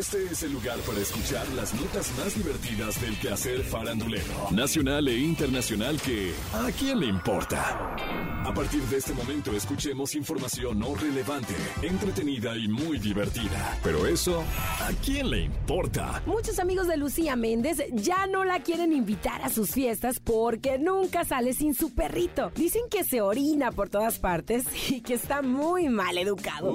Este es el lugar para escuchar las notas más divertidas del quehacer farandulero, nacional e internacional que ¿a quién le importa? A partir de este momento escuchemos información no relevante, entretenida y muy divertida. Pero eso, ¿a quién le importa? Muchos amigos de Lucía Méndez ya no la quieren invitar a sus fiestas porque nunca sale sin su perrito. Dicen que se orina por todas partes y que está muy mal educado.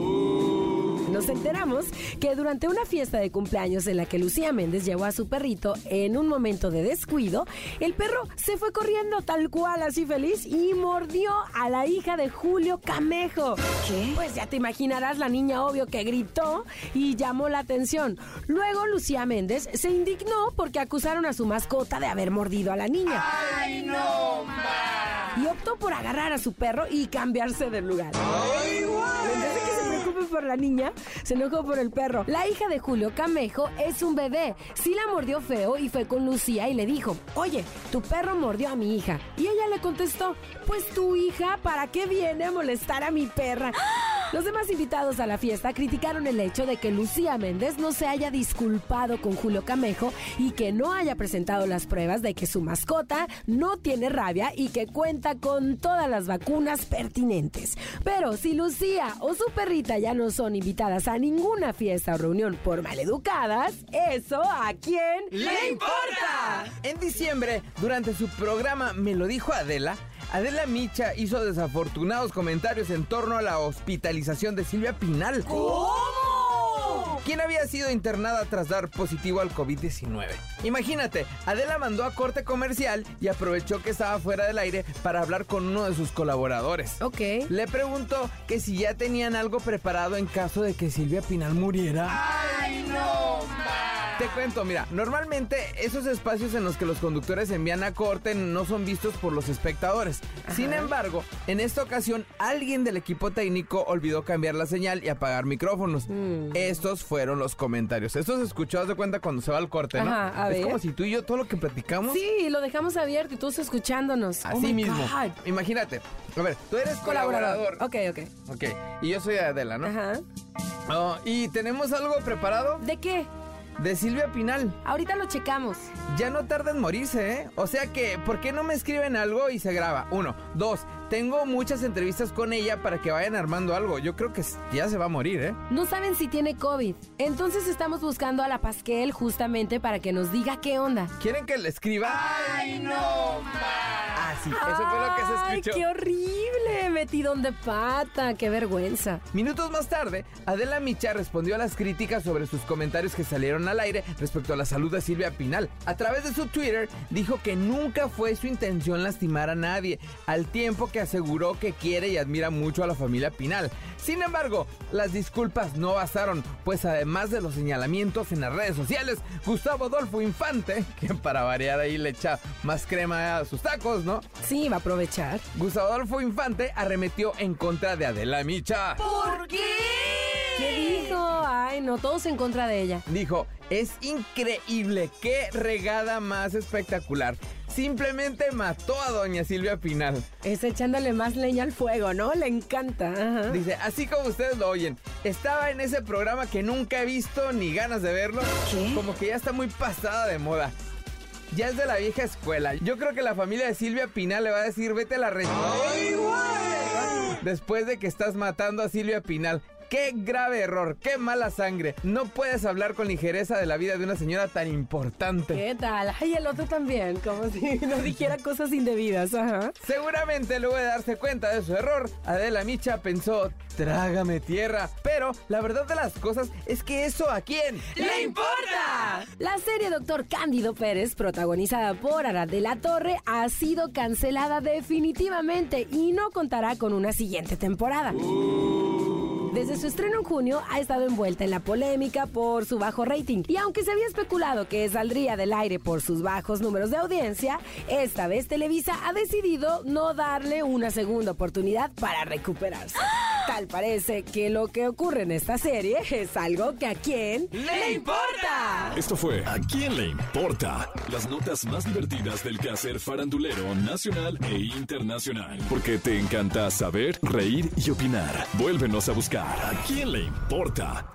Nos enteramos que durante una fiesta de cumpleaños en la que Lucía Méndez llevó a su perrito en un momento de descuido, el perro se fue corriendo tal cual así feliz y mordió a la hija de Julio Camejo. ¿Qué? Pues ya te imaginarás la niña obvio que gritó y llamó la atención. Luego Lucía Méndez se indignó porque acusaron a su mascota de haber mordido a la niña. ¡Ay, no, ma! Y optó por agarrar a su perro y cambiarse de lugar. ¡Ay, En vez de que se preocupe por la niña, se enojó por el perro. La hija de Julio Camejo es un bebé. Sí la mordió feo y fue con Lucía y le dijo, oye, tu perro mordió a mi hija. Y ella le contestó, pues tu hija, ¿para qué viene a molestar a mi perra? Los demás invitados a la fiesta criticaron el hecho de que Lucía Méndez no se haya disculpado con Julio Camejo y que no haya presentado las pruebas de que su mascota no tiene rabia y que cuenta con todas las vacunas pertinentes. Pero si Lucía o su perrita ya no son invitadas a ninguna fiesta o reunión por maleducadas, ¿eso a quién ¡Le importa! En diciembre, durante su programa Me lo dijo Adela, Adela Micha hizo desafortunados comentarios en torno a la hospitalización de Silvia Pinal. ¿Cómo? quien había sido internada tras dar positivo al COVID-19. Imagínate, Adela mandó a corte comercial y aprovechó que estaba fuera del aire para hablar con uno de sus colaboradores. Ok. Le preguntó que si ya tenían algo preparado en caso de que Silvia Pinal muriera. ¡Ay! Te cuento, mira, normalmente esos espacios en los que los conductores envían a corte no son vistos por los espectadores. Sin embargo, en esta ocasión alguien del equipo técnico olvidó cambiar la señal y apagar micrófonos. Estos fueron los comentarios. Esto se escuchó, haz de cuenta, cuando se va al corte, ¿no? Ajá, a es ver. como si tú y yo todo lo que platicamos... Sí, lo dejamos abierto y todos escuchándonos. Oh Así my mismo. God. Imagínate. A ver, tú eres colaborador. Ok, ok. Ok. Y yo soy Adela, ¿no? Ajá. Oh, y tenemos algo preparado ¿De qué? De Silvia Pinal. Ahorita lo checamos. Ya no tarda en morirse, ¿eh? O sea que, ¿por qué no me escriben algo y se graba? Uno. Dos. Tengo muchas entrevistas con ella para que vayan armando algo. Yo creo que ya se va a morir, ¿eh? No saben si tiene COVID. Entonces estamos buscando a la Pasquel justamente para que nos diga qué onda. ¿Quieren que le escriba? ¡Ay, no! Ah, sí. Eso fue lo que se ¡Ay, escuchó. qué horrible! Metidón de pata. ¡Qué vergüenza! Minutos más tarde, Adela Micha respondió a las críticas sobre sus comentarios que salieron al aire respecto a la salud de Silvia Pinal. A través de su Twitter, dijo que nunca fue su intención lastimar a nadie, al tiempo que aseguró que quiere y admira mucho a la familia Pinal. Sin embargo, las disculpas no bastaron, pues además de los señalamientos en las redes sociales, Gustavo Adolfo Infante, que para variar ahí le echa más crema a sus tacos, ¿no? Sí, va a aprovechar. Gustavo Adolfo Infante arremetió en contra de Adela Micha. ¿Por qué? ¿Qué dijo? Ay, no, todos en contra de ella. Dijo, es increíble, qué regada más espectacular. Simplemente mató a doña Silvia Pinal. Es echándole más leña al fuego, ¿no? Le encanta. Ajá. Dice, así como ustedes lo oyen, estaba en ese programa que nunca he visto ni ganas de verlo. ¿Qué? Como que ya está muy pasada de moda. Ya es de la vieja escuela. Yo creo que la familia de Silvia Pinal le va a decir, vete a la red. Después de que estás matando a Silvia Pinal. Qué grave error, qué mala sangre. No puedes hablar con ligereza de la vida de una señora tan importante. ¿Qué tal? Ay, el otro también, como si no dijera cosas indebidas. Ajá. Seguramente luego de darse cuenta de su error, Adela Micha pensó, trágame tierra. Pero la verdad de las cosas es que eso a quién. ¡Le importa! La serie Doctor Cándido Pérez, protagonizada por Arad de la Torre, ha sido cancelada definitivamente y no contará con una siguiente temporada. Desde su estreno en junio ha estado envuelta en la polémica por su bajo rating y aunque se había especulado que saldría del aire por sus bajos números de audiencia, esta vez Televisa ha decidido no darle una segunda oportunidad para recuperarse. Tal parece que lo que ocurre en esta serie es algo que a quién ¡Le importa! Esto fue ¿A quién le importa? Las notas más divertidas del quehacer farandulero nacional e internacional. Porque te encanta saber, reír y opinar. Vuélvenos a buscar ¿A quién le importa?